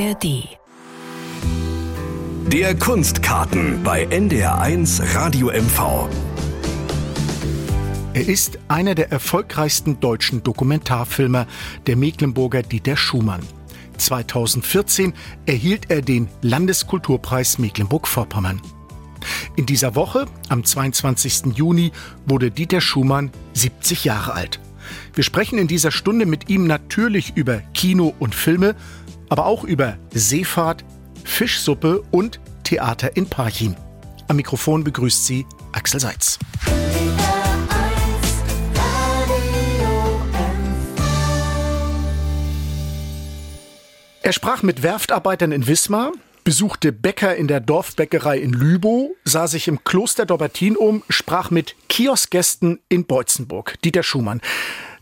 ARD. Der Kunstkarten bei NDR1 Radio MV. Er ist einer der erfolgreichsten deutschen Dokumentarfilmer, der Mecklenburger Dieter Schumann. 2014 erhielt er den Landeskulturpreis Mecklenburg-Vorpommern. In dieser Woche, am 22. Juni, wurde Dieter Schumann 70 Jahre alt. Wir sprechen in dieser Stunde mit ihm natürlich über Kino und Filme, aber auch über Seefahrt, Fischsuppe und Theater in Parchim. Am Mikrofon begrüßt sie Axel Seitz. Er sprach mit Werftarbeitern in Wismar, besuchte Bäcker in der Dorfbäckerei in Lübow, sah sich im Kloster Dobertin um, sprach mit Kioskgästen in Beutzenburg. Dieter Schumann.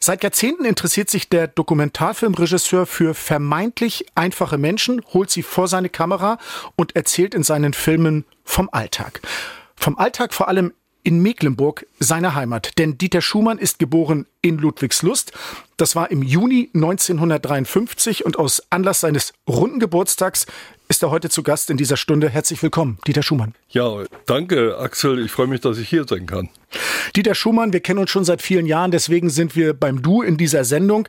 Seit Jahrzehnten interessiert sich der Dokumentarfilmregisseur für vermeintlich einfache Menschen, holt sie vor seine Kamera und erzählt in seinen Filmen vom Alltag. Vom Alltag vor allem in Mecklenburg, seiner Heimat. Denn Dieter Schumann ist geboren in Ludwigslust. Das war im Juni 1953 und aus Anlass seines runden Geburtstags ist er heute zu Gast in dieser Stunde. Herzlich willkommen, Dieter Schumann. Ja, danke, Axel. Ich freue mich, dass ich hier sein kann. Dieter Schumann, wir kennen uns schon seit vielen Jahren, deswegen sind wir beim Du in dieser Sendung.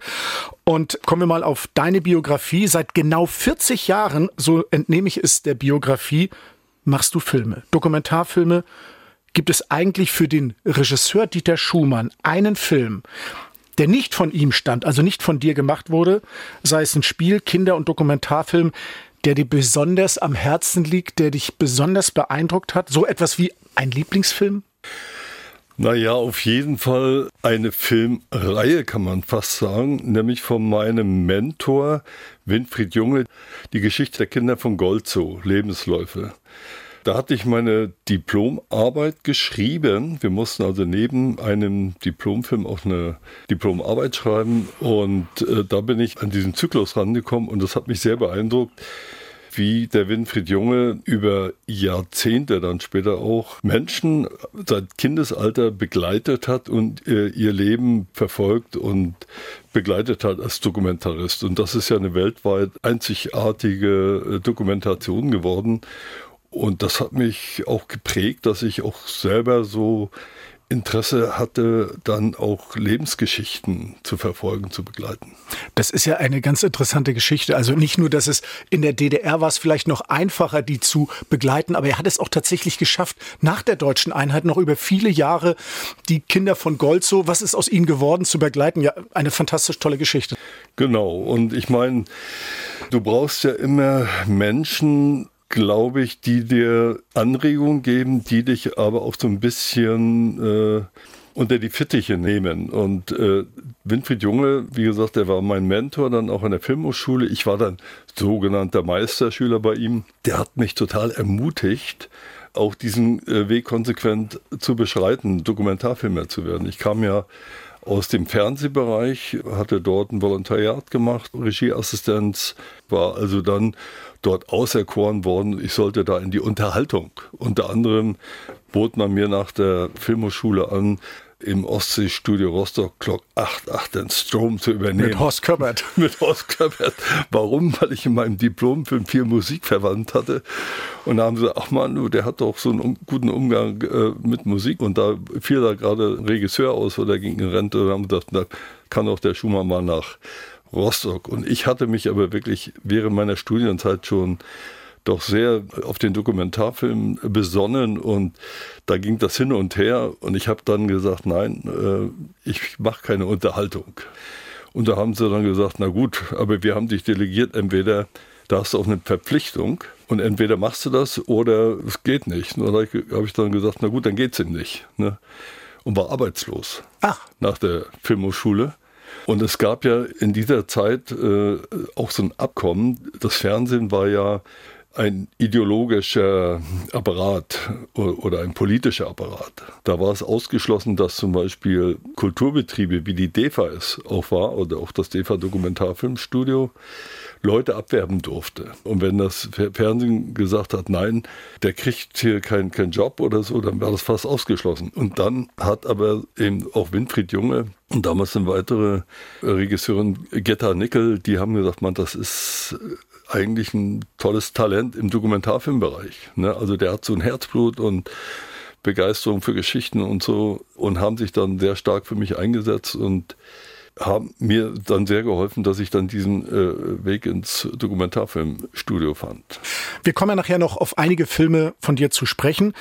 Und kommen wir mal auf deine Biografie. Seit genau 40 Jahren, so entnehme ich es der Biografie, machst du Filme, Dokumentarfilme. Gibt es eigentlich für den Regisseur Dieter Schumann einen Film, der nicht von ihm stand, also nicht von dir gemacht wurde, sei es ein Spiel, Kinder- und Dokumentarfilm, der dir besonders am Herzen liegt, der dich besonders beeindruckt hat? So etwas wie ein Lieblingsfilm? Naja, auf jeden Fall eine Filmreihe kann man fast sagen, nämlich von meinem Mentor Winfried Junge, die Geschichte der Kinder von Golzo, Lebensläufe. Da hatte ich meine Diplomarbeit geschrieben. Wir mussten also neben einem Diplomfilm auch eine Diplomarbeit schreiben. Und äh, da bin ich an diesen Zyklus rangekommen und das hat mich sehr beeindruckt wie der Winfried Junge über Jahrzehnte dann später auch Menschen seit Kindesalter begleitet hat und äh, ihr Leben verfolgt und begleitet hat als Dokumentarist. Und das ist ja eine weltweit einzigartige äh, Dokumentation geworden. Und das hat mich auch geprägt, dass ich auch selber so Interesse hatte, dann auch Lebensgeschichten zu verfolgen, zu begleiten. Das ist ja eine ganz interessante Geschichte. Also nicht nur, dass es in der DDR war es vielleicht noch einfacher, die zu begleiten, aber er hat es auch tatsächlich geschafft, nach der deutschen Einheit noch über viele Jahre die Kinder von Golzo, was ist aus ihnen geworden, zu begleiten. Ja, eine fantastisch tolle Geschichte. Genau. Und ich meine, du brauchst ja immer Menschen, glaube ich, die dir Anregungen geben, die dich aber auch so ein bisschen äh, unter die Fittiche nehmen. Und äh, Winfried Junge, wie gesagt, der war mein Mentor dann auch an der Filmhochschule. Ich war dann sogenannter Meisterschüler bei ihm. Der hat mich total ermutigt, auch diesen äh, Weg konsequent zu beschreiten, Dokumentarfilmer zu werden. Ich kam ja aus dem Fernsehbereich, hatte dort ein Volontariat gemacht, Regieassistenz, war also dann dort auserkoren worden. Ich sollte da in die Unterhaltung. Unter anderem bot man mir nach der Filmhochschule an, im Ostseestudio Rostock Glock 88 den Strom zu übernehmen. Mit Horst Köppert. Mit Horst Köppert. Warum? Weil ich in meinem Diplomfilm viel Musik verwandt hatte. Und da haben sie, ach man, der hat doch so einen guten Umgang äh, mit Musik. Und da fiel da gerade ein Regisseur aus oder ging in Rente. Und haben gedacht, da kann auch der Schumann mal nach Rostock. Und ich hatte mich aber wirklich während meiner Studienzeit schon doch sehr auf den Dokumentarfilm besonnen und da ging das hin und her und ich habe dann gesagt, nein, äh, ich mache keine Unterhaltung. Und da haben sie dann gesagt, na gut, aber wir haben dich delegiert, entweder da hast du auch eine Verpflichtung und entweder machst du das oder es geht nicht. Und da habe ich dann gesagt, na gut, dann geht es ihm nicht. Ne? Und war arbeitslos Ach. nach der Filmhochschule. Und es gab ja in dieser Zeit äh, auch so ein Abkommen. Das Fernsehen war ja ein ideologischer Apparat oder ein politischer Apparat. Da war es ausgeschlossen, dass zum Beispiel Kulturbetriebe wie die DEFA es auch war oder auch das DEFA Dokumentarfilmstudio Leute abwerben durfte. Und wenn das Fernsehen gesagt hat, nein, der kriegt hier keinen kein Job oder so, dann war das fast ausgeschlossen. Und dann hat aber eben auch Winfried Junge Und damals eine weitere Regisseurin, Getta Nickel, die haben gesagt, man, das ist eigentlich ein tolles Talent im Dokumentarfilmbereich. Ne? Also der hat so ein Herzblut und Begeisterung für Geschichten und so und haben sich dann sehr stark für mich eingesetzt und haben mir dann sehr geholfen, dass ich dann diesen äh, Weg ins Dokumentarfilmstudio fand. Wir kommen ja nachher noch auf einige Filme von dir zu sprechen.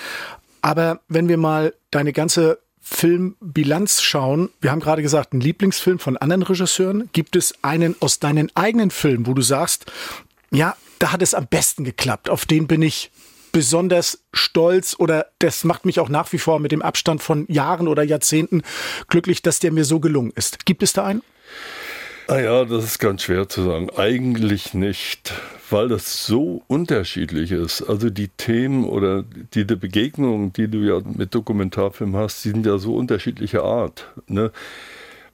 Aber wenn wir mal deine ganze Filmbilanz schauen, wir haben gerade gesagt, ein Lieblingsfilm von anderen Regisseuren. Gibt es einen aus deinen eigenen Filmen, wo du sagst, ja, da hat es am besten geklappt, auf den bin ich besonders stolz oder das macht mich auch nach wie vor mit dem Abstand von Jahren oder Jahrzehnten glücklich, dass der mir so gelungen ist. Gibt es da einen? Ah ja, das ist ganz schwer zu sagen. Eigentlich nicht, weil das so unterschiedlich ist. Also die Themen oder die, die Begegnungen, die du ja mit Dokumentarfilm hast, die sind ja so unterschiedlicher Art. Ne?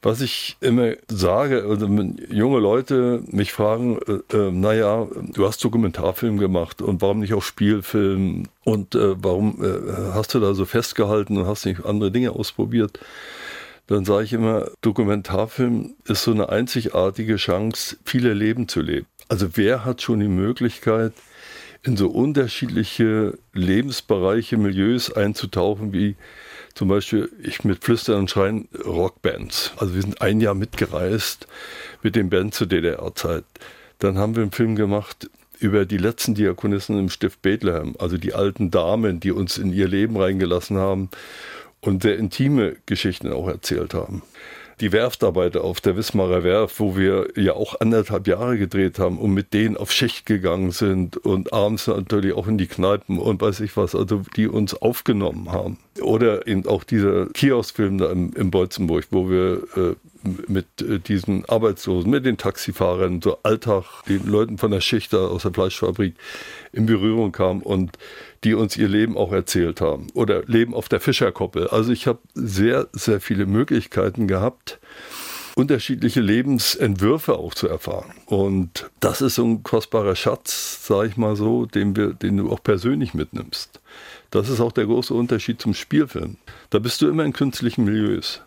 Was ich immer sage, also wenn junge Leute mich fragen, äh, äh, naja, du hast Dokumentarfilm gemacht und warum nicht auch Spielfilm und äh, warum äh, hast du da so festgehalten und hast nicht andere Dinge ausprobiert? Dann sage ich immer, Dokumentarfilm ist so eine einzigartige Chance, viele Leben zu leben. Also wer hat schon die Möglichkeit, in so unterschiedliche Lebensbereiche, Milieus einzutauchen wie zum Beispiel ich mit Flüstern und Schreien Rockbands. Also wir sind ein Jahr mitgereist mit den Bands zur DDR-Zeit. Dann haben wir einen Film gemacht über die letzten Diakonissen im Stift Bethlehem, also die alten Damen, die uns in ihr Leben reingelassen haben und sehr intime Geschichten auch erzählt haben die Werftarbeiter auf der Wismarer Werft, wo wir ja auch anderthalb Jahre gedreht haben und mit denen auf Schicht gegangen sind und abends natürlich auch in die Kneipen und weiß ich was, also die uns aufgenommen haben. Oder eben auch dieser Kioskfilm da im, im Beutzenburg, wo wir äh, mit äh, diesen Arbeitslosen, mit den Taxifahrern, so Alltag, den Leuten von der Schicht da aus der Fleischfabrik in Berührung kamen und die uns ihr Leben auch erzählt haben. Oder Leben auf der Fischerkoppel. Also ich habe sehr, sehr viele Möglichkeiten gehabt, unterschiedliche Lebensentwürfe auch zu erfahren. Und das ist so ein kostbarer Schatz, sage ich mal so, den, wir, den du auch persönlich mitnimmst. Das ist auch der große Unterschied zum Spielfilm. Da bist du immer in künstlichen Milieus.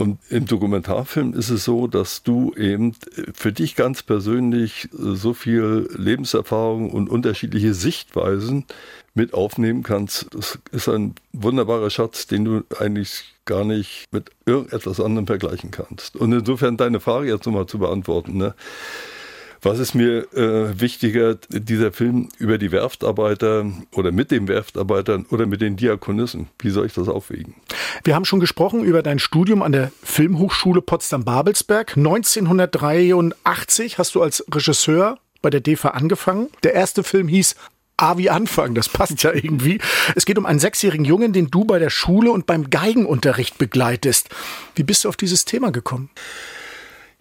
Und im Dokumentarfilm ist es so, dass du eben für dich ganz persönlich so viel Lebenserfahrung und unterschiedliche Sichtweisen mit aufnehmen kannst. Das ist ein wunderbarer Schatz, den du eigentlich gar nicht mit irgendetwas anderem vergleichen kannst. Und insofern deine Frage jetzt nochmal zu beantworten. Ne? Was ist mir äh, wichtiger, dieser Film über die Werftarbeiter oder mit den Werftarbeitern oder mit den Diakonissen? Wie soll ich das aufwägen? Wir haben schon gesprochen über dein Studium an der Filmhochschule Potsdam-Babelsberg. 1983 hast du als Regisseur bei der DEFA angefangen. Der erste Film hieß A wie Anfang, das passt ja irgendwie. Es geht um einen sechsjährigen Jungen, den du bei der Schule und beim Geigenunterricht begleitest. Wie bist du auf dieses Thema gekommen?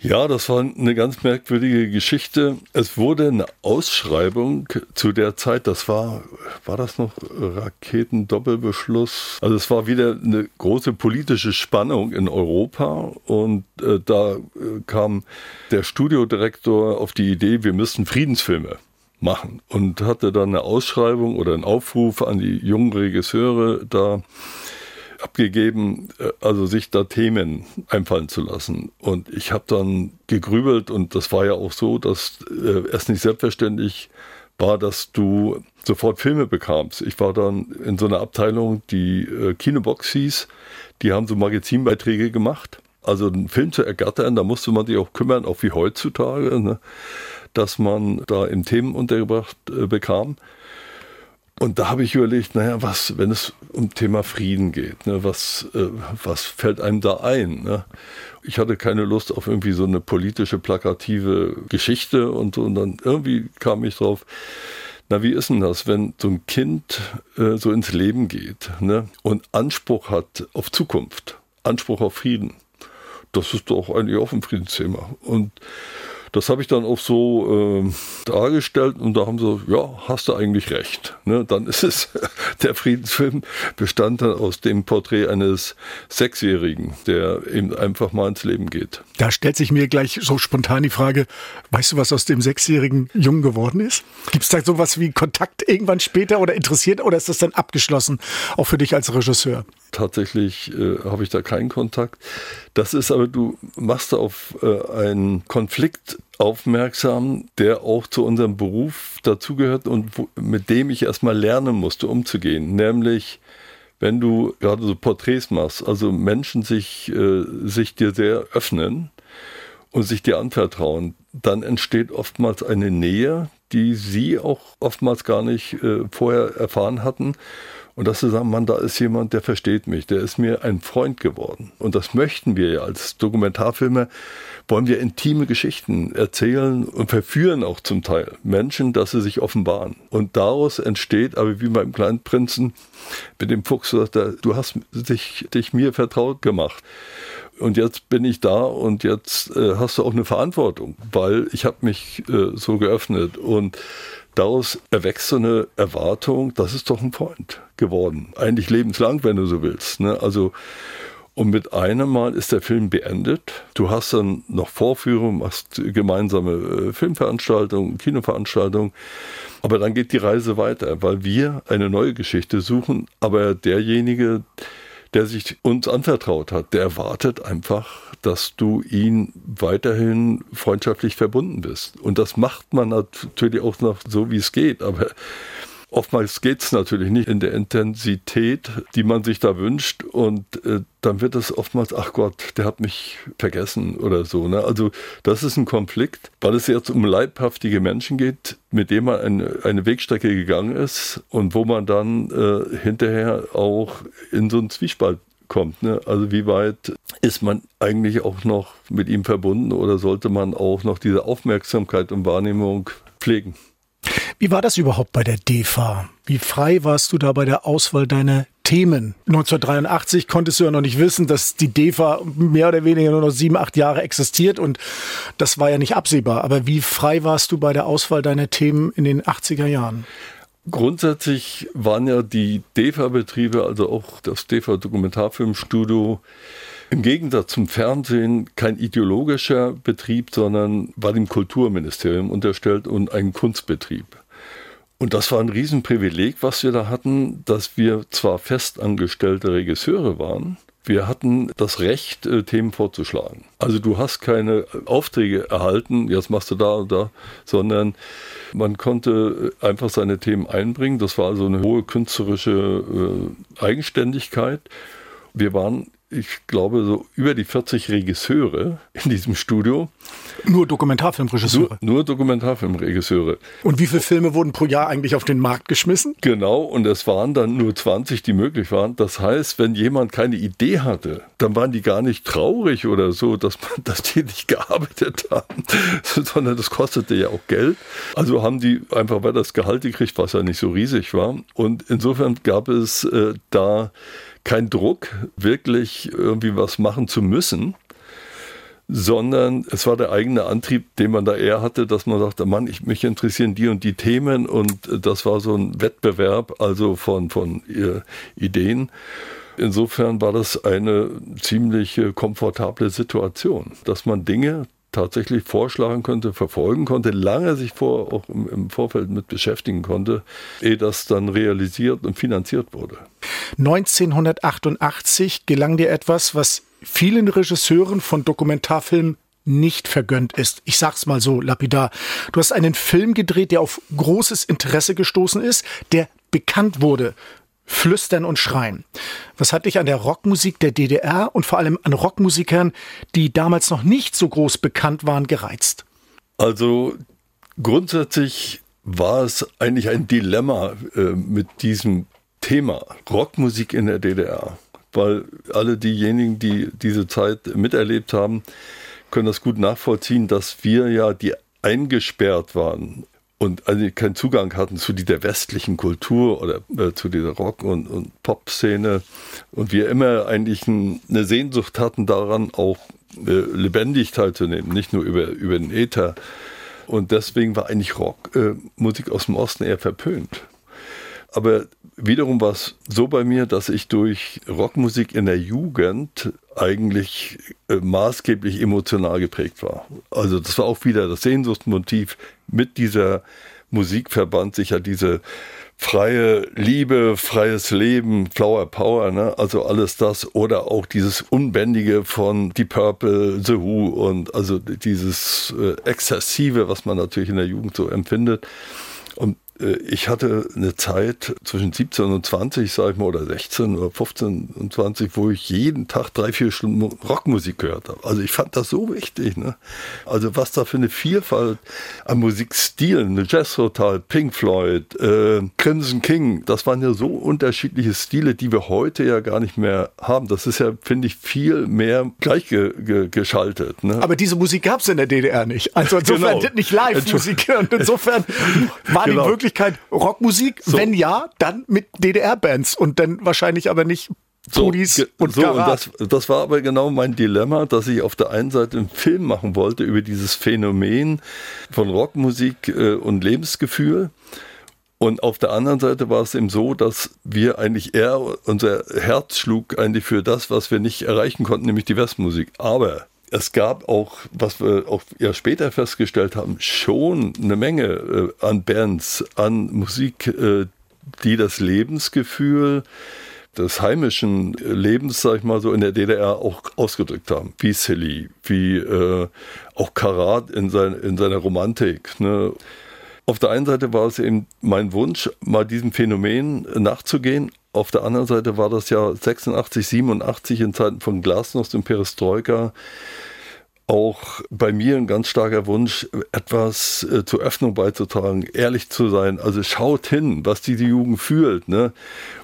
Ja, das war eine ganz merkwürdige Geschichte. Es wurde eine Ausschreibung zu der Zeit, das war, war das noch Raketendoppelbeschluss? Also es war wieder eine große politische Spannung in Europa und äh, da äh, kam der Studiodirektor auf die Idee, wir müssten Friedensfilme machen und hatte dann eine Ausschreibung oder einen Aufruf an die jungen Regisseure da abgegeben, äh, also sich da Themen einfallen zu lassen. Und ich habe dann gegrübelt und das war ja auch so, dass äh, es nicht selbstverständlich war, dass du sofort Filme bekamst. Ich war dann in so einer Abteilung, die äh, Kinobox hieß, die haben so Magazinbeiträge gemacht. Also einen Film zu ergattern, da musste man sich auch kümmern, auch wie heutzutage, ne, dass man da in Themen untergebracht äh, bekam. Und da habe ich überlegt, naja, was, wenn es um Thema Frieden geht, ne, was, äh, was fällt einem da ein? Ne? Ich hatte keine Lust auf irgendwie so eine politische, plakative Geschichte und. Und dann irgendwie kam ich drauf, na, wie ist denn das, wenn so ein Kind äh, so ins Leben geht ne, und Anspruch hat auf Zukunft, Anspruch auf Frieden? Das ist doch eigentlich auch ein Friedensthema. Und das habe ich dann auch so äh, dargestellt und da haben sie, ja, hast du eigentlich recht. Ne? Dann ist es, der Friedensfilm bestand dann aus dem Porträt eines Sechsjährigen, der eben einfach mal ins Leben geht. Da stellt sich mir gleich so spontan die Frage, weißt du, was aus dem sechsjährigen Jungen geworden ist? Gibt es da sowas wie Kontakt irgendwann später oder interessiert oder ist das dann abgeschlossen, auch für dich als Regisseur? Tatsächlich äh, habe ich da keinen Kontakt. Das ist aber, du machst auf äh, einen Konflikt aufmerksam, der auch zu unserem Beruf dazugehört und wo, mit dem ich erstmal lernen musste, umzugehen. Nämlich, wenn du gerade so Porträts machst, also Menschen sich, äh, sich dir sehr öffnen und sich dir anvertrauen, dann entsteht oftmals eine Nähe, die sie auch oftmals gar nicht äh, vorher erfahren hatten. Und dass sie sagen, Mann, da ist jemand, der versteht mich, der ist mir ein Freund geworden. Und das möchten wir ja als Dokumentarfilmer, wollen wir intime Geschichten erzählen und verführen auch zum Teil Menschen, dass sie sich offenbaren. Und daraus entsteht, aber wie beim kleinen Prinzen mit dem Fuchs, du hast dich, dich mir vertraut gemacht und jetzt bin ich da und jetzt äh, hast du auch eine Verantwortung, weil ich habe mich äh, so geöffnet und daraus erwächst so eine Erwartung, das ist doch ein Freund geworden. Eigentlich lebenslang, wenn du so willst. Ne? Also und mit einem Mal ist der Film beendet. Du hast dann noch Vorführungen, machst gemeinsame äh, Filmveranstaltungen, Kinoveranstaltungen. Aber dann geht die Reise weiter, weil wir eine neue Geschichte suchen. Aber derjenige, der sich uns anvertraut hat, der erwartet einfach, dass du ihn weiterhin freundschaftlich verbunden bist. Und das macht man natürlich auch noch so, wie es geht. Aber Oftmals geht es natürlich nicht in der Intensität, die man sich da wünscht. Und äh, dann wird es oftmals, ach Gott, der hat mich vergessen oder so. Ne? Also das ist ein Konflikt, weil es jetzt um leibhaftige Menschen geht, mit denen man eine, eine Wegstrecke gegangen ist und wo man dann äh, hinterher auch in so einen Zwiespalt kommt. Ne? Also wie weit ist man eigentlich auch noch mit ihm verbunden oder sollte man auch noch diese Aufmerksamkeit und Wahrnehmung pflegen? Wie war das überhaupt bei der DEFA? Wie frei warst du da bei der Auswahl deiner Themen? 1983 konntest du ja noch nicht wissen, dass die DEFA mehr oder weniger nur noch sieben, acht Jahre existiert und das war ja nicht absehbar. Aber wie frei warst du bei der Auswahl deiner Themen in den 80er Jahren? Grundsätzlich waren ja die DEFA-Betriebe, also auch das DEFA-Dokumentarfilmstudio, im Gegensatz zum Fernsehen kein ideologischer Betrieb, sondern war dem Kulturministerium unterstellt und ein Kunstbetrieb. Und das war ein Riesenprivileg, was wir da hatten, dass wir zwar festangestellte Regisseure waren, wir hatten das Recht, äh, Themen vorzuschlagen. Also du hast keine Aufträge erhalten, jetzt machst du da und da, sondern man konnte einfach seine Themen einbringen. Das war also eine hohe künstlerische äh, Eigenständigkeit. Wir waren ich glaube, so über die 40 Regisseure in diesem Studio. Nur Dokumentarfilmregisseure? Nur, nur, Dokumentarfilmregisseure. Und wie viele Filme wurden pro Jahr eigentlich auf den Markt geschmissen? Genau, und es waren dann nur 20, die möglich waren. Das heißt, wenn jemand keine Idee hatte, dann waren die gar nicht traurig oder so, dass, man, dass die nicht gearbeitet haben, sondern das kostete ja auch Geld. Also haben die einfach weiter das Gehalt gekriegt, was ja nicht so riesig war. Und insofern gab es äh, da kein Druck, wirklich irgendwie was machen zu müssen, sondern es war der eigene Antrieb, den man da eher hatte, dass man sagte, Mann, ich, mich interessieren die und die Themen und das war so ein Wettbewerb, also von, von äh, Ideen. Insofern war das eine ziemlich komfortable Situation, dass man Dinge tatsächlich vorschlagen konnte, verfolgen konnte, lange sich vor, auch im, im, Vorfeld mit beschäftigen konnte, ehe das dann realisiert und finanziert wurde. 1988 gelang dir etwas, was vielen Regisseuren von Dokumentarfilmen nicht vergönnt ist. Ich sag's mal so lapidar. Du hast einen Film gedreht, der auf großes Interesse gestoßen ist, der bekannt wurde Flüstern und Schreien. Was hat dich an der Rockmusik der DDR und vor allem an Rockmusikern, die damals noch nicht so groß bekannt waren, gereizt? Also grundsätzlich war es eigentlich ein Dilemma äh, mit diesem Thema Rockmusik in der DDR, weil alle diejenigen, die diese Zeit miterlebt haben, können das gut nachvollziehen, dass wir ja die eingesperrt waren und also keinen Zugang hatten zu dieser westlichen Kultur oder äh, zu dieser Rock- und, und Pop-Szene und wir immer eigentlich ein, eine Sehnsucht hatten daran, auch äh, lebendig teilzunehmen, nicht nur über, über den Äther. Und deswegen war eigentlich Rockmusik äh, aus dem Osten eher verpönt. Aber wiederum war es so bei mir, dass ich durch Rockmusik in der Jugend eigentlich äh, maßgeblich emotional geprägt war. Also das war auch wieder das Sehnsuchtsmotiv. Mit dieser Musik verband sich ja diese freie Liebe, freies Leben, Flower Power, ne? also alles das oder auch dieses Unbändige von Deep Purple, The Who und also dieses äh, Exzessive, was man natürlich in der Jugend so empfindet. Und ich hatte eine Zeit zwischen 17 und 20, sag ich mal, oder 16 oder 15 und 20, wo ich jeden Tag drei, vier Stunden Rockmusik gehört habe. Also ich fand das so wichtig. Ne? Also was da für eine Vielfalt an Musikstilen, eine Jazz Hotel, Pink Floyd, äh, Crimson King, das waren ja so unterschiedliche Stile, die wir heute ja gar nicht mehr haben. Das ist ja, finde ich, viel mehr gleichgeschaltet. Ne? Aber diese Musik gab es in der DDR nicht. Also insofern genau. nicht Live-Musik. Und insofern war genau. die wirklich Möglichkeit Rockmusik? So. Wenn ja, dann mit DDR-Bands und dann wahrscheinlich aber nicht Pudis so, und so, und das, das war aber genau mein Dilemma, dass ich auf der einen Seite einen Film machen wollte über dieses Phänomen von Rockmusik äh, und Lebensgefühl. Und auf der anderen Seite war es eben so, dass wir eigentlich eher, unser Herz schlug eigentlich für das, was wir nicht erreichen konnten, nämlich die Westmusik. Aber es gab auch, was wir auch ja später festgestellt haben, schon eine Menge äh, an Bands, an Musik, äh, die das Lebensgefühl des heimischen Lebens, sag ich mal so, in der DDR auch ausgedrückt haben. Wie Silly, wie äh, auch Karat in, sein, in seiner Romantik. Ne? Auf der einen Seite war es eben mein Wunsch, mal diesem Phänomen nachzugehen. Auf der anderen Seite war das ja 86, 87 in Zeiten von Glasnost und Perestroika auch bei mir ein ganz starker Wunsch, etwas äh, zur Öffnung beizutragen, ehrlich zu sein. Also schaut hin, was diese Jugend fühlt, ne?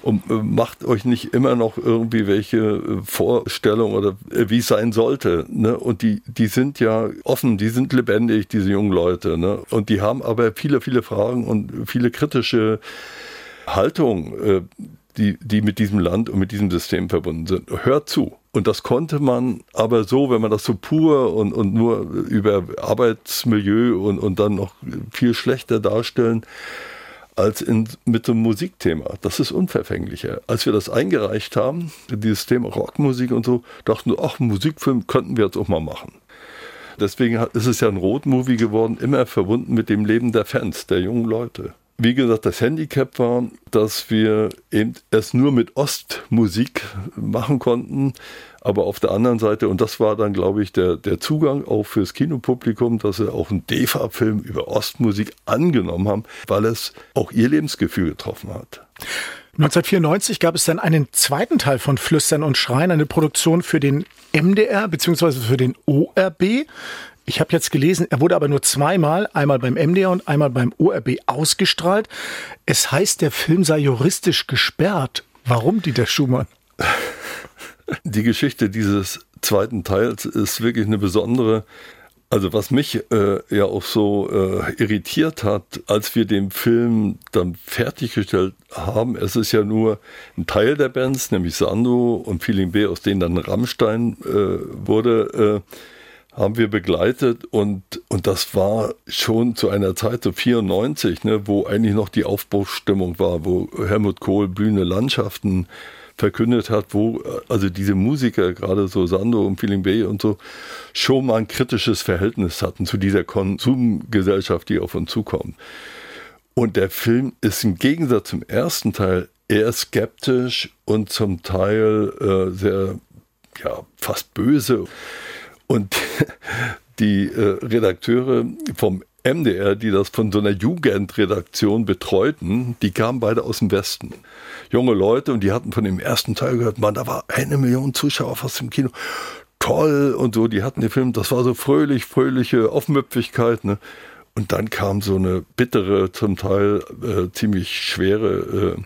Und äh, macht euch nicht immer noch irgendwie welche äh, Vorstellungen oder äh, wie es sein sollte, ne? Und die, die sind ja offen, die sind lebendig, diese jungen Leute, ne? Und die haben aber viele, viele Fragen und viele kritische Haltung, äh, die, die mit diesem Land und mit diesem System verbunden sind. Hört zu. Und das konnte man aber so, wenn man das so pur und, und nur über Arbeitsmilieu und, und dann noch viel schlechter darstellen, als in, mit dem Musikthema. Das ist unverfänglicher. Als wir das eingereicht haben, dieses Thema Rockmusik und so, dachten wir, ach, Musikfilm könnten wir jetzt auch mal machen. Deswegen ist es ja ein Rotmovie geworden, immer verbunden mit dem Leben der Fans, der jungen Leute. Wie gesagt, das Handicap war, dass wir eben es nur mit Ostmusik machen konnten. Aber auf der anderen Seite, und das war dann, glaube ich, der, der Zugang auch fürs Kinopublikum, dass sie auch einen DEFA-Film über Ostmusik angenommen haben, weil es auch ihr Lebensgefühl getroffen hat. 1994 gab es dann einen zweiten Teil von Flüstern und Schreien, eine Produktion für den MDR bzw. für den ORB. Ich habe jetzt gelesen, er wurde aber nur zweimal, einmal beim MDR und einmal beim ORB ausgestrahlt. Es heißt, der Film sei juristisch gesperrt. Warum, Dieter Schumann? Die Geschichte dieses zweiten Teils ist wirklich eine besondere. Also was mich äh, ja auch so äh, irritiert hat, als wir den Film dann fertiggestellt haben, es ist ja nur ein Teil der Bands, nämlich Sando und Feeling B, aus denen dann Rammstein äh, wurde, äh, haben wir begleitet und, und das war schon zu einer Zeit, so 94, ne, wo eigentlich noch die Aufbruchsstimmung war, wo Helmut Kohl blühende Landschaften verkündet hat, wo also diese Musiker, gerade so Sando und Feeling Bay und so, schon mal ein kritisches Verhältnis hatten zu dieser Konsumgesellschaft, die auf uns zukommt. Und der Film ist im Gegensatz zum ersten Teil eher skeptisch und zum Teil äh, sehr, ja, fast böse. Und die äh, Redakteure vom MDR, die das von so einer Jugendredaktion betreuten, die kamen beide aus dem Westen. Junge Leute und die hatten von dem ersten Teil gehört, man, da war eine Million Zuschauer fast im Kino. Toll und so, die hatten den Film, das war so fröhlich, fröhliche Aufmüpfigkeit. Ne? Und dann kam so eine bittere, zum Teil äh, ziemlich schwere äh,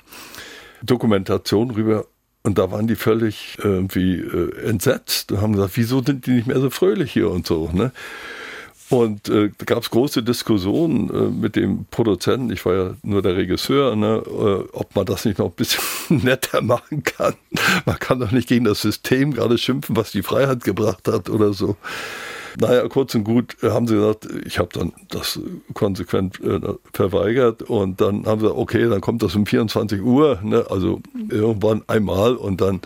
Dokumentation rüber. Und da waren die völlig irgendwie äh, entsetzt und haben gesagt, wieso sind die nicht mehr so fröhlich hier und so. Ne? Und äh, da gab es große Diskussionen äh, mit dem Produzenten, ich war ja nur der Regisseur, ne, äh, ob man das nicht noch ein bisschen netter machen kann. Man kann doch nicht gegen das System gerade schimpfen, was die Freiheit gebracht hat oder so. Naja, kurz und gut äh, haben sie gesagt, ich habe dann das konsequent äh, verweigert und dann haben sie gesagt, okay, dann kommt das um 24 Uhr, ne, also irgendwann einmal und dann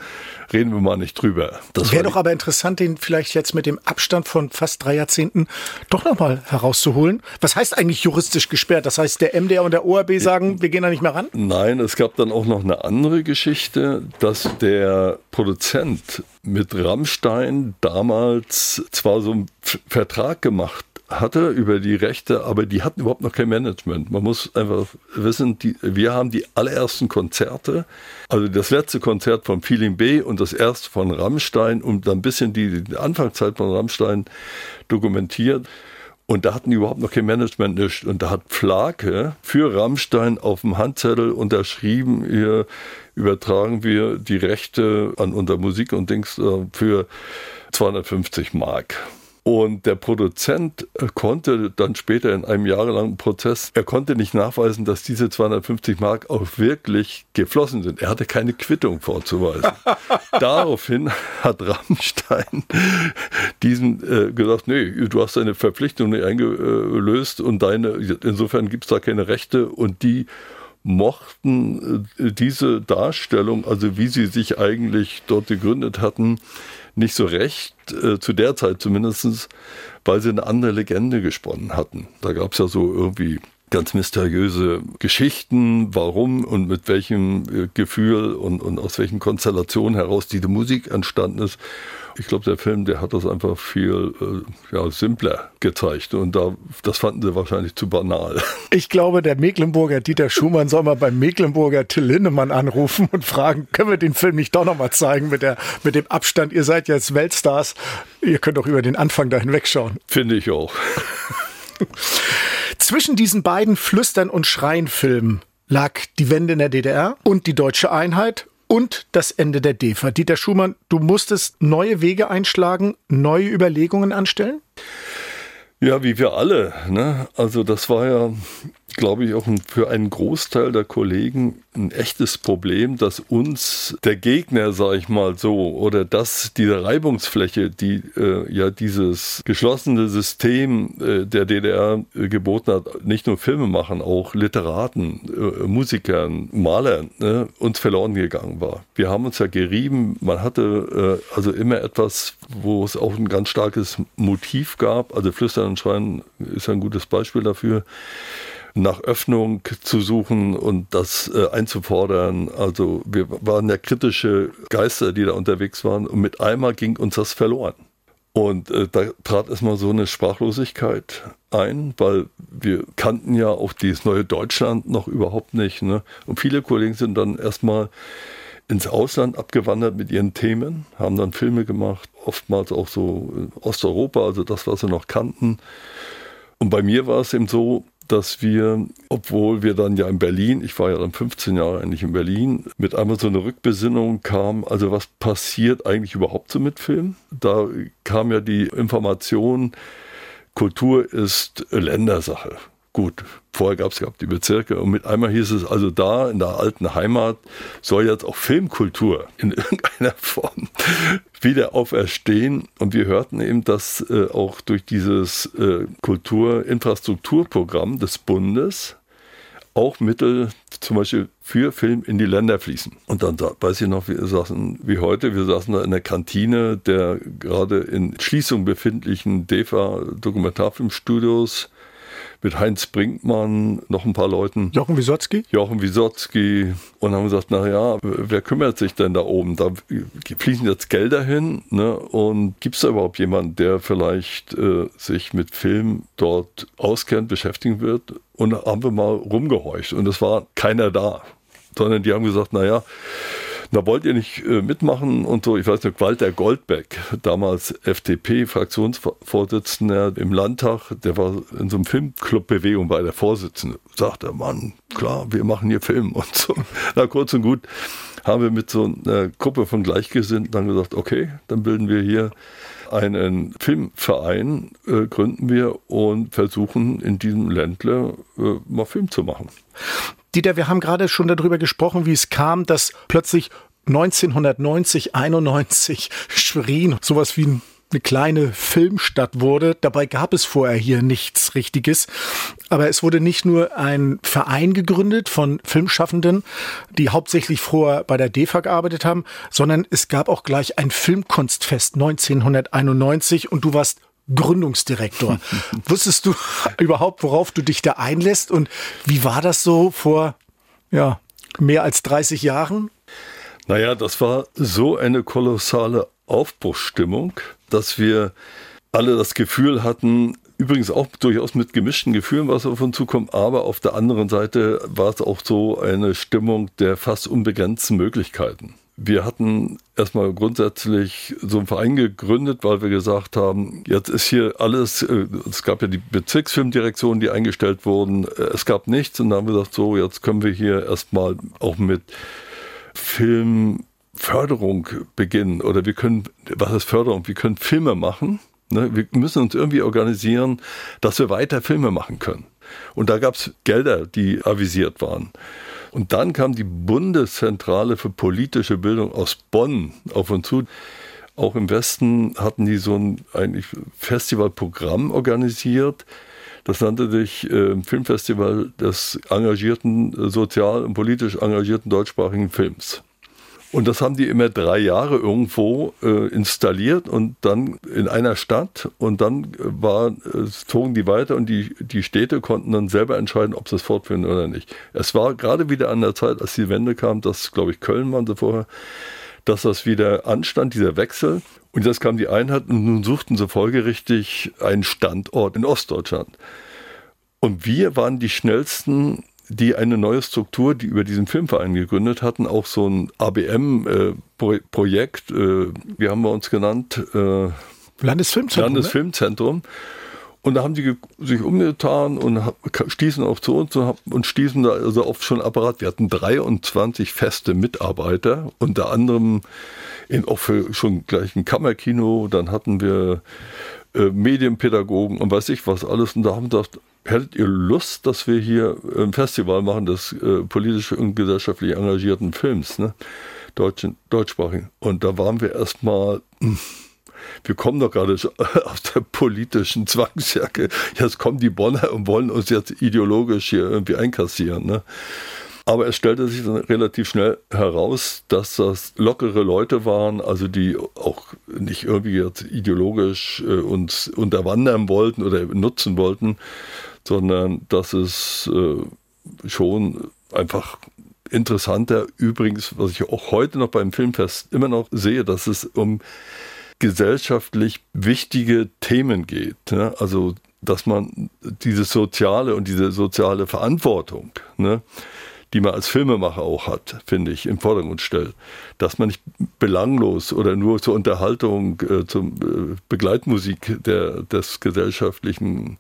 reden wir mal nicht drüber. Das wäre doch aber interessant, den vielleicht jetzt mit dem Abstand von fast drei Jahrzehnten doch nochmal herauszuholen. Was heißt eigentlich juristisch gesperrt? Das heißt, der MDR und der ORB sagen, wir gehen da nicht mehr ran? Nein, es gab dann auch noch eine andere Geschichte, dass der Produzent mit Rammstein damals zwar so einen Vertrag gemacht hatte über die Rechte, aber die hatten überhaupt noch kein Management. Man muss einfach wissen, die, wir haben die allerersten Konzerte, also das letzte Konzert von Feeling B und das erste von Rammstein und dann ein bisschen die, die Anfangszeit von Rammstein dokumentiert. Und da hatten die überhaupt noch kein Management nicht. Und da hat Flake für Rammstein auf dem Handzettel unterschrieben, hier übertragen wir die Rechte an unser Musik und Dings äh, für 250 Mark. Und der Produzent äh, konnte dann später in einem jahrelangen Prozess, er konnte nicht nachweisen, dass diese 250 Mark auch wirklich geflossen sind. Er hatte keine Quittung vorzuweisen. Daraufhin hat Rammstein diesen äh, gesagt, nee, du hast deine Verpflichtung nicht eingelöst und deine, insofern gibt es da keine Rechte und die mochten äh, diese Darstellung, also wie sie sich eigentlich dort gegründet hatten, nicht so recht, äh, zu der Zeit zumindest, weil sie eine andere Legende gesponnen hatten. Da gab es ja so irgendwie ganz mysteriöse Geschichten, warum und mit welchem äh, Gefühl und, und aus welchen Konstellationen heraus diese Musik entstanden ist. Ich glaube, der Film, der hat das einfach viel äh, ja, simpler gezeigt und da, das fanden sie wahrscheinlich zu banal. Ich glaube, der Mecklenburger Dieter Schumann soll mal beim Mecklenburger Till Lindemann anrufen und fragen, können wir den Film nicht doch nochmal zeigen mit, der, mit dem Abstand? Ihr seid jetzt Weltstars, ihr könnt doch über den Anfang da hinwegschauen. Finde ich auch. Zwischen diesen beiden Flüstern- und Schreienfilmen lag die Wende in der DDR und die deutsche Einheit und das Ende der DEFA. Dieter Schumann, du musstest neue Wege einschlagen, neue Überlegungen anstellen? Ja, wie wir alle. Ne? Also das war ja glaube ich, auch für einen Großteil der Kollegen ein echtes Problem, dass uns der Gegner, sage ich mal so, oder dass diese Reibungsfläche, die äh, ja dieses geschlossene System äh, der DDR äh, geboten hat, nicht nur Filme machen, auch Literaten, äh, Musikern, Malern, ne, uns verloren gegangen war. Wir haben uns ja gerieben, man hatte äh, also immer etwas, wo es auch ein ganz starkes Motiv gab, also Flüstern Schreien ist ein gutes Beispiel dafür nach Öffnung zu suchen und das äh, einzufordern. Also wir waren ja kritische Geister, die da unterwegs waren und mit einmal ging uns das verloren. Und äh, da trat erstmal so eine Sprachlosigkeit ein, weil wir kannten ja auch dieses neue Deutschland noch überhaupt nicht. Ne? Und viele Kollegen sind dann erstmal ins Ausland abgewandert mit ihren Themen, haben dann Filme gemacht, oftmals auch so Osteuropa, also das, was sie noch kannten. Und bei mir war es eben so, dass wir, obwohl wir dann ja in Berlin, ich war ja dann 15 Jahre eigentlich in Berlin, mit einmal so eine Rückbesinnung kam, also was passiert eigentlich überhaupt so mit Film? Da kam ja die Information, Kultur ist Ländersache. Gut, vorher gab es die Bezirke und mit einmal hieß es also da in der alten Heimat soll jetzt auch Filmkultur in irgendeiner Form wieder auferstehen. Und wir hörten eben, dass äh, auch durch dieses äh, Kulturinfrastrukturprogramm des Bundes auch Mittel zum Beispiel für Film in die Länder fließen. Und dann weiß ich noch, wir saßen wie heute, wir saßen da in der Kantine der gerade in Schließung befindlichen DEFA Dokumentarfilmstudios mit Heinz Brinkmann, noch ein paar Leuten. Jochen Wisotzki? Jochen Wisotzki. Und haben gesagt, naja, wer kümmert sich denn da oben? Da fließen jetzt Gelder hin. Ne? Und gibt es da überhaupt jemanden, der vielleicht äh, sich mit Film dort auskennt, beschäftigen wird? Und da haben wir mal rumgehorcht. Und es war keiner da. Sondern die haben gesagt, naja, da wollt ihr nicht äh, mitmachen und so. Ich weiß nicht, Walter Goldbeck, damals FDP-Fraktionsvorsitzender im Landtag, der war in so einem Filmclub-Bewegung bei der Vorsitzende. Sagt der Mann, klar, wir machen hier Film und so. Na, kurz und gut haben wir mit so einer Gruppe von Gleichgesinnten dann gesagt, okay, dann bilden wir hier einen Filmverein, äh, gründen wir und versuchen in diesem Ländler äh, mal Film zu machen. Dieter, wir haben gerade schon darüber gesprochen, wie es kam, dass plötzlich 1990, 91 Schwerin sowas wie ein eine kleine Filmstadt wurde. Dabei gab es vorher hier nichts Richtiges. Aber es wurde nicht nur ein Verein gegründet von Filmschaffenden, die hauptsächlich vorher bei der DEFA gearbeitet haben, sondern es gab auch gleich ein Filmkunstfest 1991 und du warst Gründungsdirektor. Wusstest du überhaupt, worauf du dich da einlässt und wie war das so vor ja, mehr als 30 Jahren? Naja, das war so eine kolossale Aufbruchsstimmung, dass wir alle das Gefühl hatten, übrigens auch durchaus mit gemischten Gefühlen, was auf uns zukommt, aber auf der anderen Seite war es auch so eine Stimmung der fast unbegrenzten Möglichkeiten. Wir hatten erstmal grundsätzlich so einen Verein gegründet, weil wir gesagt haben, jetzt ist hier alles, äh, es gab ja die Bezirksfilmdirektionen, die eingestellt wurden, äh, es gab nichts und dann haben wir gesagt, so, jetzt können wir hier erstmal auch mit Filmförderung beginnen oder wir können, was ist Förderung? Wir können Filme machen. Ne? Wir müssen uns irgendwie organisieren, dass wir weiter Filme machen können. Und da gab es Gelder, die avisiert waren. Und dann kam die Bundeszentrale für politische Bildung aus Bonn auf uns zu. Auch im Westen hatten die so ein eigentlich Festivalprogramm organisiert. Das nannte sich äh, Filmfestival des engagierten, sozial und politisch engagierten deutschsprachigen Films. Und das haben die immer drei Jahre irgendwo äh, installiert und dann in einer Stadt und dann war, äh, zogen die weiter und die, die Städte konnten dann selber entscheiden, ob sie es fortführen oder nicht. Es war gerade wieder an der Zeit, als die Wende kam, das glaube ich Köln waren sie vorher, dass das wieder anstand, dieser Wechsel. Und jetzt kam die Einheit und nun suchten sie folgerichtig einen Standort in Ostdeutschland. Und wir waren die schnellsten, die eine neue Struktur, die über diesen Filmverein gegründet hatten, auch so ein ABM-Projekt, äh, äh, wie haben wir uns genannt? Äh, Landesfilmzentrum. Ne? Landesfilmzentrum. Ne? Und da haben die sich umgetan und stießen auch zu uns und stießen da also auf schon Apparat. Wir hatten 23 feste Mitarbeiter, unter anderem in, auch für schon gleich ein Kammerkino, dann hatten wir äh, Medienpädagogen und weiß ich was alles. Und da haben wir gedacht, hättet ihr Lust, dass wir hier ein Festival machen des äh, politisch und gesellschaftlich engagierten Films, ne? Deutschen, deutschsprachigen. Und da waren wir erstmal, hm, wir kommen doch gerade aus der politischen Zwangsjacke. Jetzt kommen die Bonner und wollen uns jetzt ideologisch hier irgendwie einkassieren. Ne? Aber es stellte sich dann relativ schnell heraus, dass das lockere Leute waren, also die auch nicht irgendwie jetzt ideologisch äh, uns unterwandern wollten oder nutzen wollten, sondern dass es äh, schon einfach interessanter, übrigens, was ich auch heute noch beim Filmfest immer noch sehe, dass es um gesellschaftlich wichtige Themen geht. Ne? Also, dass man diese soziale und diese soziale Verantwortung, ne? Die man als Filmemacher auch hat, finde ich, im Vordergrund stellt. Dass man nicht belanglos oder nur zur Unterhaltung, äh, zur äh, Begleitmusik der, des gesellschaftlichen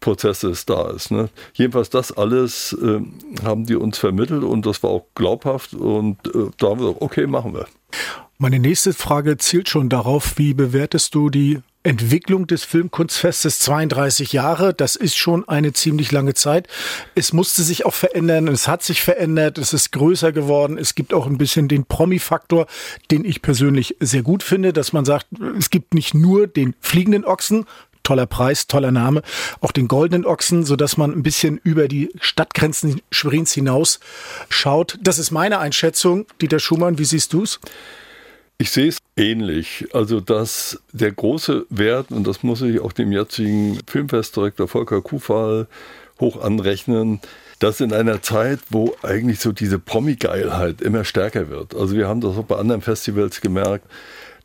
Prozesses da ist. Ne? Jedenfalls das alles äh, haben die uns vermittelt und das war auch glaubhaft und äh, da haben wir gesagt, okay, machen wir. Meine nächste Frage zielt schon darauf, wie bewertest du die Entwicklung des Filmkunstfestes 32 Jahre, das ist schon eine ziemlich lange Zeit. Es musste sich auch verändern, es hat sich verändert, es ist größer geworden. Es gibt auch ein bisschen den Promi-Faktor, den ich persönlich sehr gut finde, dass man sagt, es gibt nicht nur den fliegenden Ochsen, toller Preis, toller Name, auch den goldenen Ochsen, so dass man ein bisschen über die Stadtgrenzen Schwerins hinaus schaut. Das ist meine Einschätzung. Dieter Schumann, wie siehst du es? Ich sehe es ähnlich. Also, dass der große Wert, und das muss ich auch dem jetzigen Filmfestdirektor Volker Kufal hoch anrechnen, dass in einer Zeit, wo eigentlich so diese Promi-Geilheit immer stärker wird. Also, wir haben das auch bei anderen Festivals gemerkt,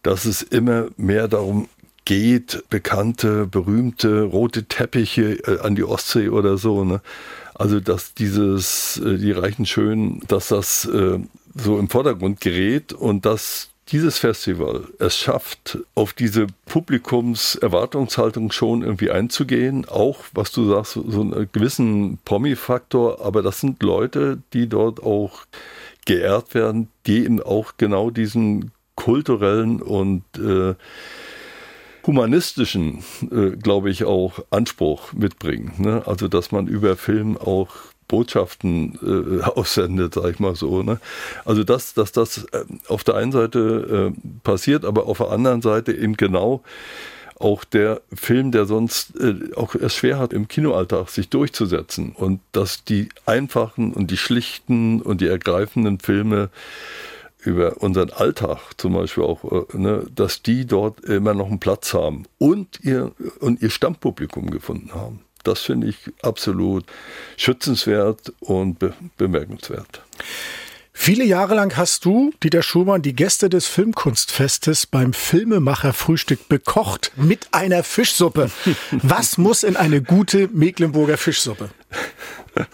dass es immer mehr darum geht, bekannte, berühmte rote Teppiche äh, an die Ostsee oder so. Ne? Also, dass dieses, äh, die reichen Schönen, dass das äh, so im Vordergrund gerät und dass dieses Festival es schafft, auf diese Publikumserwartungshaltung schon irgendwie einzugehen, auch, was du sagst, so einen gewissen Promi-Faktor, aber das sind Leute, die dort auch geehrt werden, die eben auch genau diesen kulturellen und äh, humanistischen, äh, glaube ich, auch Anspruch mitbringen. Ne? Also, dass man über Film auch Botschaften äh, aussendet, sag ich mal so. Ne? Also dass, dass das äh, auf der einen Seite äh, passiert, aber auf der anderen Seite eben genau auch der Film, der sonst äh, auch es schwer hat, im Kinoalltag sich durchzusetzen. Und dass die einfachen und die schlichten und die ergreifenden Filme über unseren Alltag zum Beispiel auch, äh, ne, dass die dort immer noch einen Platz haben und ihr, und ihr Stammpublikum gefunden haben. Das finde ich absolut schützenswert und be bemerkenswert. Viele Jahre lang hast du, Dieter Schumann, die Gäste des Filmkunstfestes beim Filmemacherfrühstück bekocht mit einer Fischsuppe. Was muss in eine gute Mecklenburger Fischsuppe?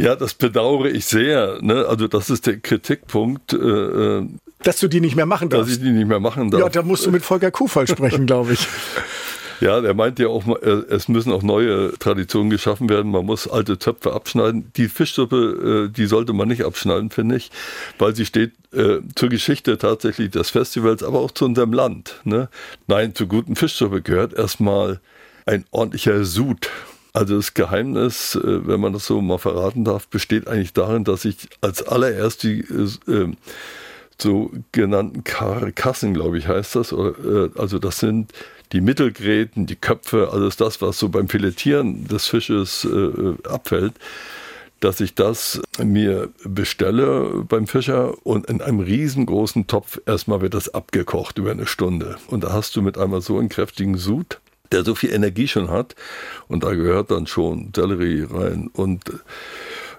Ja, das bedauere ich sehr. Ne? Also das ist der Kritikpunkt. Äh, äh dass du die nicht mehr machen darfst. Dass ich die nicht mehr machen darf. Ja, da musst du mit Volker Kufall sprechen, glaube ich. Ja, der meint ja auch, äh, es müssen auch neue Traditionen geschaffen werden. Man muss alte Töpfe abschneiden. Die Fischsuppe, äh, die sollte man nicht abschneiden, finde ich, weil sie steht äh, zur Geschichte tatsächlich des Festivals, aber auch zu unserem Land. Ne? Nein, zur guten Fischsuppe gehört erstmal ein ordentlicher Sud. Also das Geheimnis, wenn man das so mal verraten darf, besteht eigentlich darin, dass ich als allererst die äh, sogenannten Karkassen, glaube ich, heißt das. Also das sind die Mittelgräten, die Köpfe, alles das, was so beim Filettieren des Fisches äh, abfällt, dass ich das mir bestelle beim Fischer und in einem riesengroßen Topf erstmal wird das abgekocht über eine Stunde. Und da hast du mit einmal so einen kräftigen Sud, der so viel Energie schon hat. Und da gehört dann schon Sellerie rein und,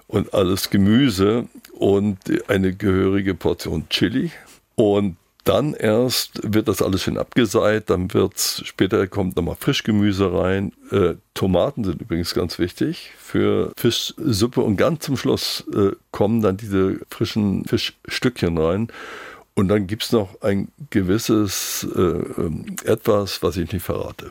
und alles Gemüse und eine gehörige Portion Chili. Und dann erst wird das alles schön abgeseit, dann wird's, später kommt nochmal Frischgemüse rein. Äh, Tomaten sind übrigens ganz wichtig für Fischsuppe und ganz zum Schluss äh, kommen dann diese frischen Fischstückchen rein. Und dann gibt es noch ein gewisses äh, ähm, etwas, was ich nicht verrate.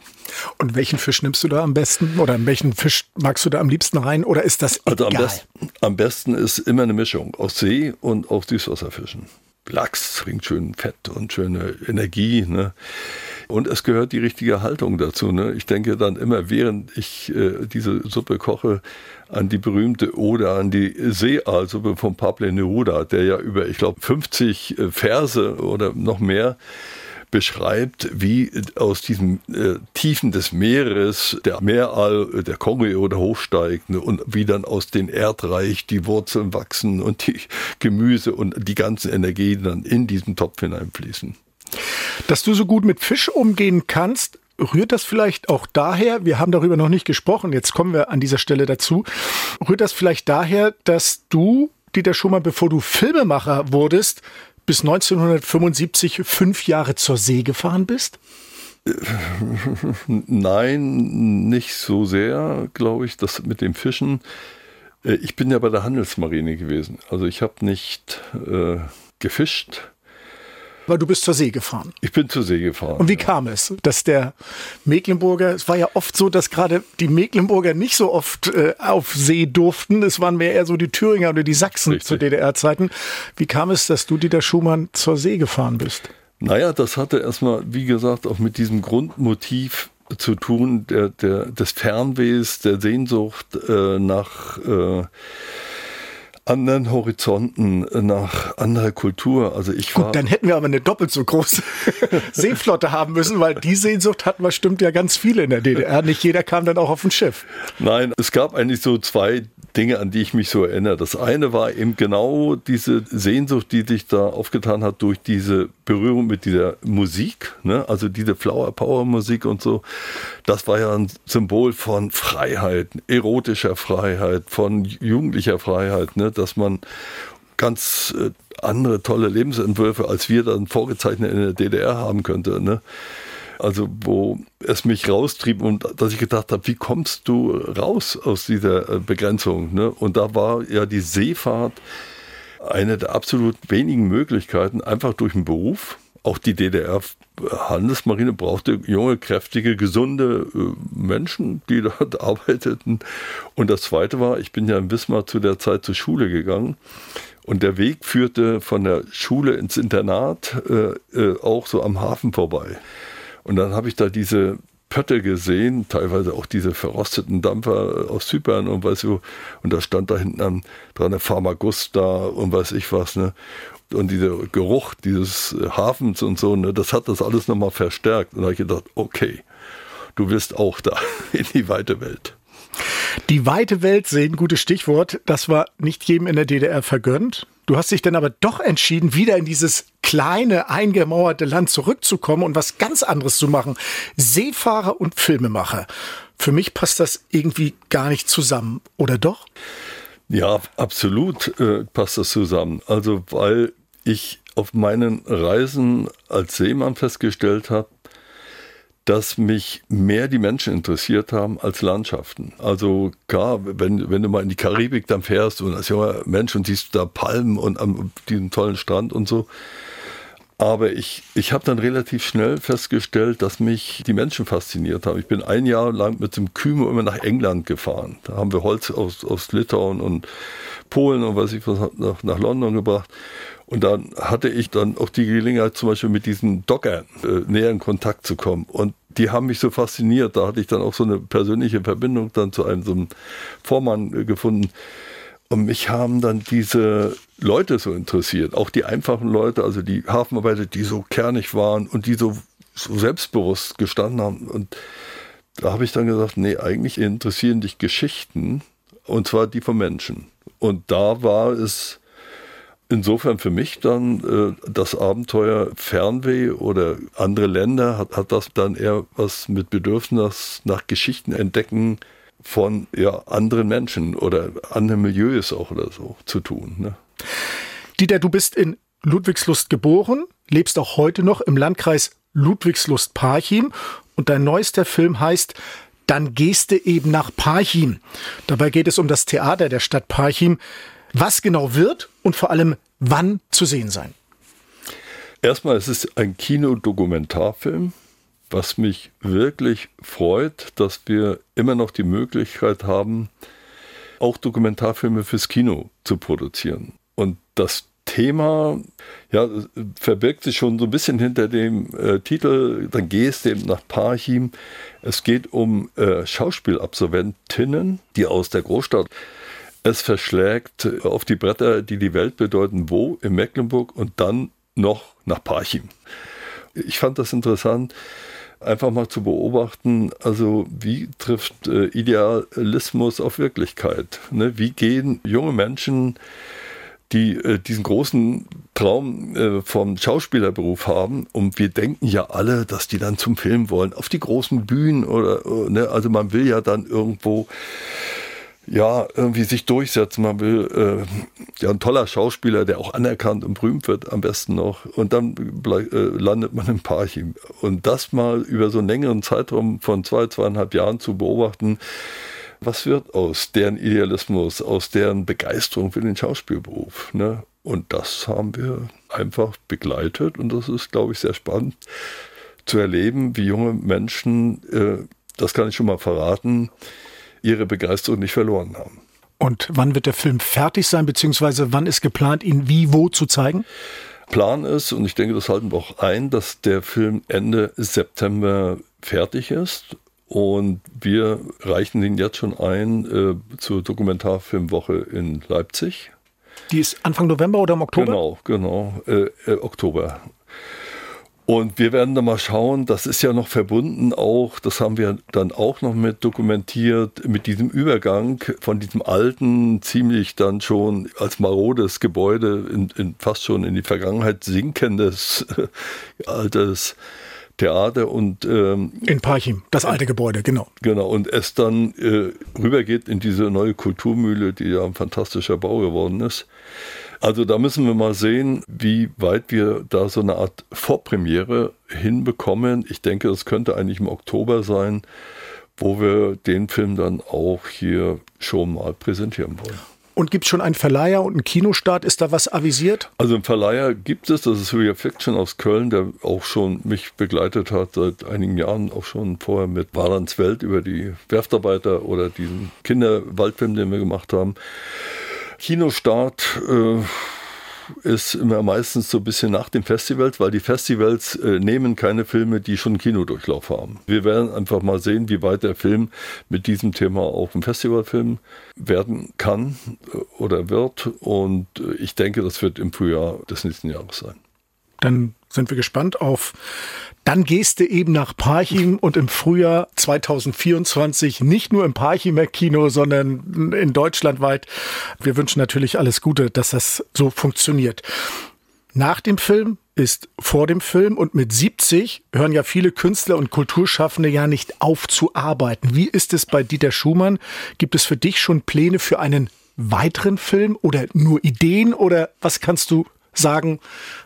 Und welchen Fisch nimmst du da am besten? Oder welchen Fisch magst du da am liebsten rein? Oder ist das egal? Also am besten, am besten ist immer eine Mischung aus See- und aus Süßwasserfischen. Lachs bringt schön Fett und schöne Energie. Ne? Und es gehört die richtige Haltung dazu. Ne? Ich denke dann immer, während ich äh, diese Suppe koche, an die berühmte Ode an die Seeaalsuppe von Pablo Neruda, der ja über, ich glaube, 50 äh, Verse oder noch mehr beschreibt, wie aus diesen äh, Tiefen des Meeres der Meeral, äh, der Korridor hochsteigt ne, und wie dann aus dem Erdreich die Wurzeln wachsen und die Gemüse und die ganzen Energien dann in diesen Topf hineinfließen. Dass du so gut mit Fisch umgehen kannst, rührt das vielleicht auch daher, wir haben darüber noch nicht gesprochen, jetzt kommen wir an dieser Stelle dazu, rührt das vielleicht daher, dass du, Dieter Schumann, bevor du Filmemacher wurdest, bis 1975 fünf Jahre zur See gefahren bist? Nein, nicht so sehr, glaube ich, das mit dem Fischen. Äh, ich bin ja bei der Handelsmarine gewesen. Also ich habe nicht äh, gefischt, weil du bist zur See gefahren. Ich bin zur See gefahren. Und wie ja. kam es, dass der Mecklenburger, es war ja oft so, dass gerade die Mecklenburger nicht so oft äh, auf See durften. Es waren mehr eher so die Thüringer oder die Sachsen Richtig. zu DDR-Zeiten. Wie kam es, dass du, Dieter Schumann, zur See gefahren bist? Naja, das hatte erstmal, wie gesagt, auch mit diesem Grundmotiv zu tun, der, der, des Fernwehs, der Sehnsucht äh, nach äh, anderen Horizonten, nach anderer Kultur. Also ich war. Gut, dann hätten wir aber eine doppelt so große Seeflotte haben müssen, weil die Sehnsucht hatten wir stimmt ja ganz viele in der DDR. Nicht jeder kam dann auch auf ein Schiff. Nein, es gab eigentlich so zwei Dinge, an die ich mich so erinnere. Das eine war eben genau diese Sehnsucht, die sich da aufgetan hat durch diese Berührung mit dieser Musik, ne? also diese Flower Power Musik und so. Das war ja ein Symbol von Freiheit, erotischer Freiheit, von jugendlicher Freiheit, ne? Dass man ganz äh, andere tolle Lebensentwürfe, als wir dann vorgezeichnet in der DDR haben könnte. Ne? Also wo es mich raustrieb und dass ich gedacht habe, wie kommst du raus aus dieser äh, Begrenzung? Ne? Und da war ja die Seefahrt eine der absolut wenigen Möglichkeiten, einfach durch den Beruf. Auch die DDR-Handelsmarine brauchte junge, kräftige, gesunde äh, Menschen, die dort arbeiteten. Und das Zweite war, ich bin ja in Wismar zu der Zeit zur Schule gegangen. Und der Weg führte von der Schule ins Internat äh, äh, auch so am Hafen vorbei. Und dann habe ich da diese Pötte gesehen, teilweise auch diese verrosteten Dampfer aus Zypern und weiß so, und da stand da hinten dran eine Pharmagusta und weiß ich was, ne? Und dieser Geruch dieses Hafens und so, ne, das hat das alles nochmal verstärkt. Und da habe ich gedacht, okay, du wirst auch da in die weite Welt. Die weite Welt sehen, gutes Stichwort. Das war nicht jedem in der DDR vergönnt. Du hast dich dann aber doch entschieden, wieder in dieses kleine, eingemauerte Land zurückzukommen und was ganz anderes zu machen. Seefahrer und Filmemacher. Für mich passt das irgendwie gar nicht zusammen, oder doch? Ja, absolut äh, passt das zusammen. Also, weil ich auf meinen Reisen als Seemann festgestellt habe, dass mich mehr die Menschen interessiert haben als Landschaften. Also klar, wenn, wenn du mal in die Karibik dann fährst und als junger Mensch und siehst da Palmen und am, diesen tollen Strand und so. Aber ich, ich habe dann relativ schnell festgestellt, dass mich die Menschen fasziniert haben. Ich bin ein Jahr lang mit dem Kümo immer nach England gefahren. Da haben wir Holz aus, aus Litauen und Polen und was ich was nach, nach London gebracht. Und dann hatte ich dann auch die Gelegenheit, zum Beispiel mit diesen Dockern äh, näher in Kontakt zu kommen. Und die haben mich so fasziniert. Da hatte ich dann auch so eine persönliche Verbindung dann zu einem so einem Vormann äh, gefunden. Und mich haben dann diese Leute so interessiert, auch die einfachen Leute, also die Hafenarbeiter, die so kernig waren und die so, so selbstbewusst gestanden haben. Und da habe ich dann gesagt, nee, eigentlich interessieren dich Geschichten und zwar die von Menschen. Und da war es insofern für mich dann äh, das Abenteuer Fernweh oder andere Länder hat, hat das dann eher was mit Bedürfnis nach Geschichten entdecken von ja, anderen Menschen oder anderen Milieus auch oder so zu tun. Ne? Dieter, du bist in Ludwigslust geboren, lebst auch heute noch im Landkreis Ludwigslust-Parchim und dein neuester Film heißt Dann gehst du eben nach Parchim. Dabei geht es um das Theater der Stadt Parchim. Was genau wird und vor allem wann zu sehen sein? Erstmal, es ist ein Kinodokumentarfilm, was mich wirklich freut, dass wir immer noch die Möglichkeit haben, auch Dokumentarfilme fürs Kino zu produzieren. Und das Thema ja, verbirgt sich schon so ein bisschen hinter dem äh, Titel, dann gehst eben nach Parchim. Es geht um äh, Schauspielabsolventinnen, die aus der Großstadt es verschlägt auf die Bretter, die die Welt bedeuten, wo? In Mecklenburg und dann noch nach Parchim. Ich fand das interessant, einfach mal zu beobachten, also wie trifft äh, Idealismus auf Wirklichkeit? Ne? Wie gehen junge Menschen, die äh, diesen großen Traum äh, vom Schauspielerberuf haben und wir denken ja alle, dass die dann zum Film wollen, auf die großen Bühnen oder, ne? also man will ja dann irgendwo ja, irgendwie sich durchsetzen. Man will äh, ja ein toller Schauspieler, der auch anerkannt und berühmt wird, am besten noch. Und dann äh, landet man im Parchim. Und das mal über so einen längeren Zeitraum von zwei, zweieinhalb Jahren zu beobachten, was wird aus deren Idealismus, aus deren Begeisterung für den Schauspielberuf. Ne? Und das haben wir einfach begleitet und das ist, glaube ich, sehr spannend zu erleben, wie junge Menschen, äh, das kann ich schon mal verraten, ihre Begeisterung nicht verloren haben. Und wann wird der Film fertig sein, beziehungsweise wann ist geplant, ihn wie, wo zu zeigen? Plan ist, und ich denke, das halten wir auch ein, dass der Film Ende September fertig ist. Und wir reichen ihn jetzt schon ein äh, zur Dokumentarfilmwoche in Leipzig. Die ist Anfang November oder im Oktober? Genau, genau, äh, äh, Oktober. Und wir werden da mal schauen, das ist ja noch verbunden auch, das haben wir dann auch noch mit dokumentiert, mit diesem Übergang von diesem alten, ziemlich dann schon als marodes Gebäude in, in fast schon in die Vergangenheit sinkendes altes Theater und ähm, in Parchim, das alte Gebäude, genau. Genau, und es dann äh, rübergeht in diese neue Kulturmühle, die ja ein fantastischer Bau geworden ist. Also da müssen wir mal sehen, wie weit wir da so eine Art Vorpremiere hinbekommen. Ich denke, das könnte eigentlich im Oktober sein, wo wir den Film dann auch hier schon mal präsentieren wollen. Und gibt es schon einen Verleiher und einen Kinostart? Ist da was avisiert? Also einen Verleiher gibt es, das ist Real Fiction aus Köln, der auch schon mich begleitet hat seit einigen Jahren, auch schon vorher mit Warlands Welt über die Werftarbeiter oder diesen Kinderwaldfilm, den wir gemacht haben. Kinostart, äh, ist immer meistens so ein bisschen nach den Festivals, weil die Festivals äh, nehmen keine Filme, die schon Kinodurchlauf haben. Wir werden einfach mal sehen, wie weit der Film mit diesem Thema auch ein Festivalfilm werden kann äh, oder wird. Und äh, ich denke, das wird im Frühjahr des nächsten Jahres sein. Dann sind wir gespannt auf dann gehst du eben nach Parchim und im Frühjahr 2024 nicht nur im Parchimer Kino, sondern in Deutschland weit. Wir wünschen natürlich alles Gute, dass das so funktioniert. Nach dem Film ist vor dem Film und mit 70 hören ja viele Künstler und Kulturschaffende ja nicht auf zu arbeiten. Wie ist es bei Dieter Schumann? Gibt es für dich schon Pläne für einen weiteren Film oder nur Ideen oder was kannst du sagen?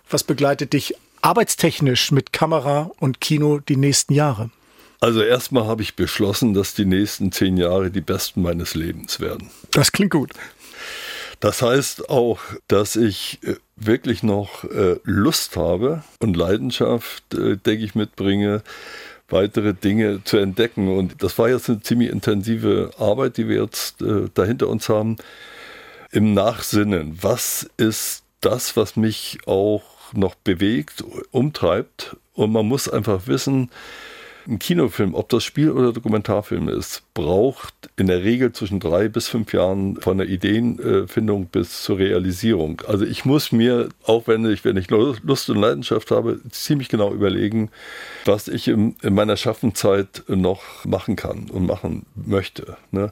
Was begleitet dich arbeitstechnisch mit Kamera und Kino die nächsten Jahre? Also erstmal habe ich beschlossen, dass die nächsten zehn Jahre die besten meines Lebens werden. Das klingt gut. Das heißt auch, dass ich äh, wirklich noch äh, Lust habe und Leidenschaft, äh, denke ich, mitbringe, weitere Dinge zu entdecken. Und das war jetzt eine ziemlich intensive Arbeit, die wir jetzt dahinter uns haben. Im Nachsinnen, was ist das, was mich auch noch bewegt, umtreibt. Und man muss einfach wissen, ein Kinofilm, ob das Spiel oder Dokumentarfilm ist, braucht in der Regel zwischen drei bis fünf Jahren von der Ideenfindung bis zur Realisierung. Also ich muss mir, auch wenn ich, wenn ich Lust und Leidenschaft habe, ziemlich genau überlegen, was ich in, in meiner Schaffenzeit noch machen kann und machen möchte. Ne?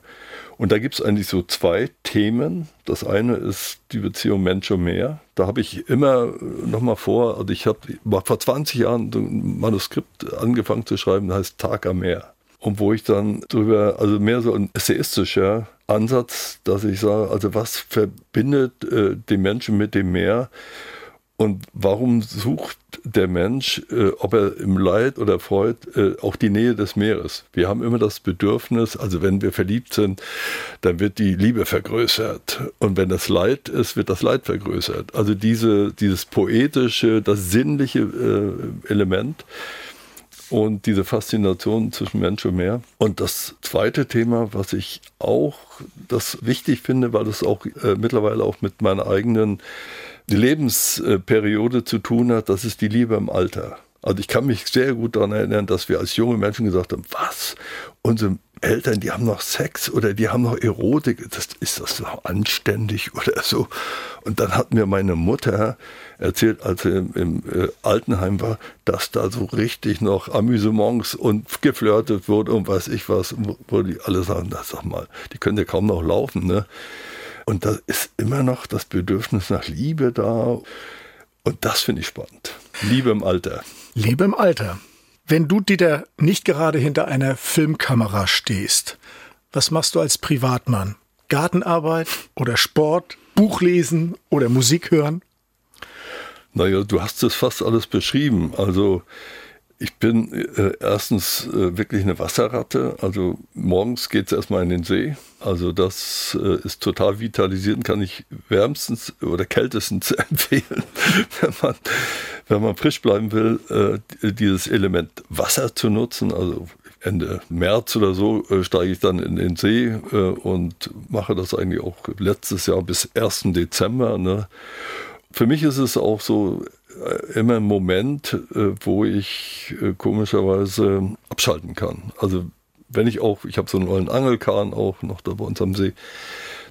Und da gibt es eigentlich so zwei Themen. Das eine ist die Beziehung Mensch und Meer. Da habe ich immer noch mal vor, also ich habe vor 20 Jahren ein Manuskript angefangen zu schreiben, das heißt Tag am Meer. Und wo ich dann drüber, also mehr so ein essayistischer Ansatz, dass ich sage, also was verbindet äh, den Menschen mit dem Meer? Und warum sucht der Mensch, äh, ob er im Leid oder Freud, äh, auch die Nähe des Meeres? Wir haben immer das Bedürfnis, also wenn wir verliebt sind, dann wird die Liebe vergrößert. Und wenn das Leid ist, wird das Leid vergrößert. Also diese, dieses poetische, das sinnliche äh, Element und diese Faszination zwischen Mensch und Meer. Und das zweite Thema, was ich auch das wichtig finde, weil es auch äh, mittlerweile auch mit meiner eigenen Lebensperiode zu tun hat, das ist die Liebe im Alter. Also ich kann mich sehr gut daran erinnern, dass wir als junge Menschen gesagt haben, was? Unsere Eltern, die haben noch Sex oder die haben noch Erotik. Das, ist das noch anständig oder so? Und dann hat mir meine Mutter erzählt, als sie im, im äh, Altenheim war, dass da so richtig noch Amüsements und geflirtet wurde und weiß ich was, wo die alle sagen, das sag mal, die können ja kaum noch laufen, ne? Und da ist immer noch das Bedürfnis nach Liebe da. Und das finde ich spannend. Liebe im Alter. Liebe im Alter. Wenn du, Dieter, nicht gerade hinter einer Filmkamera stehst, was machst du als Privatmann? Gartenarbeit oder Sport, Buchlesen oder Musik hören? Naja, du hast es fast alles beschrieben. Also ich bin äh, erstens äh, wirklich eine Wasserratte. Also morgens geht es erstmal in den See. Also das äh, ist total vitalisierend, kann ich wärmstens oder kältestens empfehlen, wenn man, wenn man frisch bleiben will, äh, dieses Element Wasser zu nutzen. Also Ende März oder so äh, steige ich dann in den See äh, und mache das eigentlich auch letztes Jahr bis 1. Dezember. Ne? Für mich ist es auch so, immer ein Moment, äh, wo ich äh, komischerweise abschalten kann. Also wenn ich auch, ich habe so einen neuen Angelkahn auch noch da bei uns am See,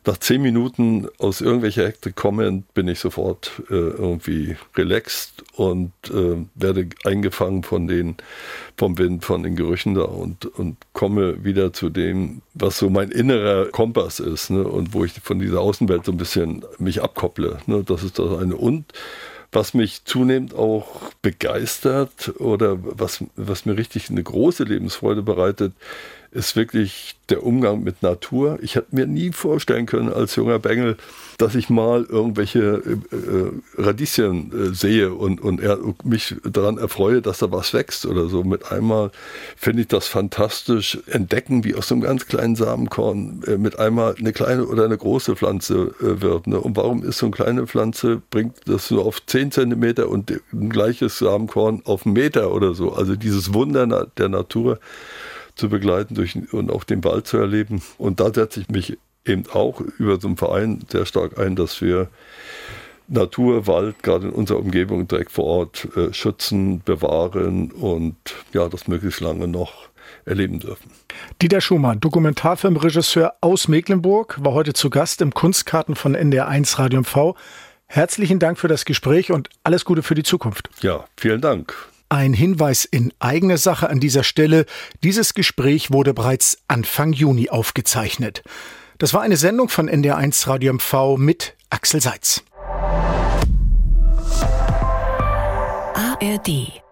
nach zehn Minuten aus irgendwelcher Hektik komme, bin ich sofort äh, irgendwie relaxed und äh, werde eingefangen von den, vom Wind, von den Gerüchen da und, und komme wieder zu dem, was so mein innerer Kompass ist ne? und wo ich von dieser Außenwelt so ein bisschen mich abkopple. Ne? Das ist das eine. Und was mich zunehmend auch begeistert oder was, was mir richtig eine große Lebensfreude bereitet, ist wirklich der Umgang mit Natur. Ich hätte mir nie vorstellen können als junger Bengel, dass ich mal irgendwelche äh, äh, Radieschen äh, sehe und, und er, mich daran erfreue, dass da was wächst oder so. Mit einmal finde ich das fantastisch, entdecken, wie aus einem ganz kleinen Samenkorn äh, mit einmal eine kleine oder eine große Pflanze äh, wird. Ne? Und warum ist so eine kleine Pflanze, bringt das nur auf 10 Zentimeter und ein gleiches Samenkorn auf einen Meter oder so. Also dieses Wunder der Natur zu begleiten durch, und auch den Wald zu erleben. Und da setze ich mich eben auch über so einen Verein sehr stark ein, dass wir Natur, Wald, gerade in unserer Umgebung direkt vor Ort äh, schützen, bewahren und ja, das möglichst lange noch erleben dürfen. Dieter Schumann, Dokumentarfilmregisseur aus Mecklenburg, war heute zu Gast im Kunstkarten von NDR1 Radio MV. Herzlichen Dank für das Gespräch und alles Gute für die Zukunft. Ja, vielen Dank. Ein Hinweis in eigene Sache an dieser Stelle. Dieses Gespräch wurde bereits Anfang Juni aufgezeichnet. Das war eine Sendung von NDR1 Radio MV mit Axel Seitz. ARD